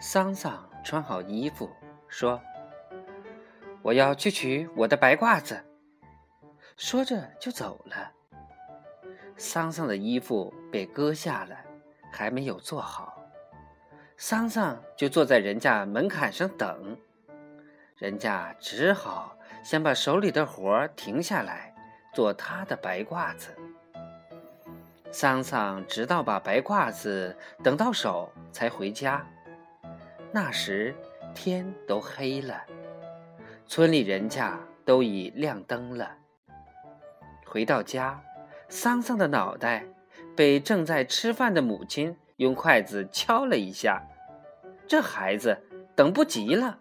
桑桑穿好衣服，说：“我要去取我的白褂子。”说着就走了。桑桑的衣服被割下了，还没有做好，桑桑就坐在人家门槛上等。人家只好先把手里的活停下来，做他的白褂子。桑桑直到把白褂子等到手，才回家。那时天都黑了，村里人家都已亮灯了。回到家，桑桑的脑袋被正在吃饭的母亲用筷子敲了一下。这孩子等不及了。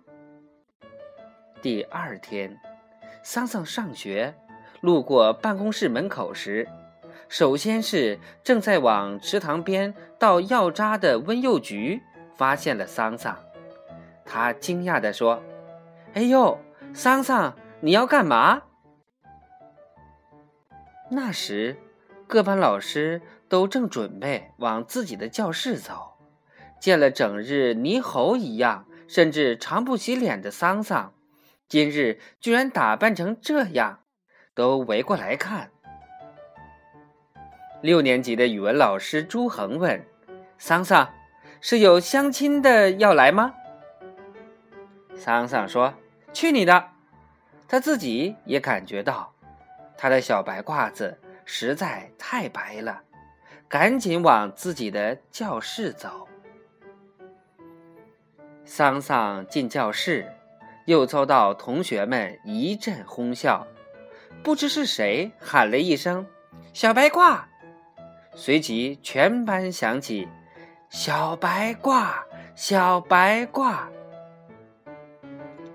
第二天，桑桑上学，路过办公室门口时，首先是正在往池塘边倒药渣的温幼菊发现了桑桑。他惊讶地说：“哎呦，桑桑，你要干嘛？”那时，各班老师都正准备往自己的教室走，见了整日泥猴一样，甚至常不洗脸的桑桑，今日居然打扮成这样，都围过来看。六年级的语文老师朱恒问：“桑桑，是有相亲的要来吗？”桑桑说：“去你的！”他自己也感觉到，他的小白褂子实在太白了，赶紧往自己的教室走。桑桑进教室，又遭到同学们一阵哄笑。不知是谁喊了一声“小白褂”，随即全班响起“小白褂，小白褂”。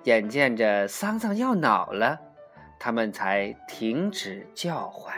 眼见着桑桑要恼了，他们才停止叫唤。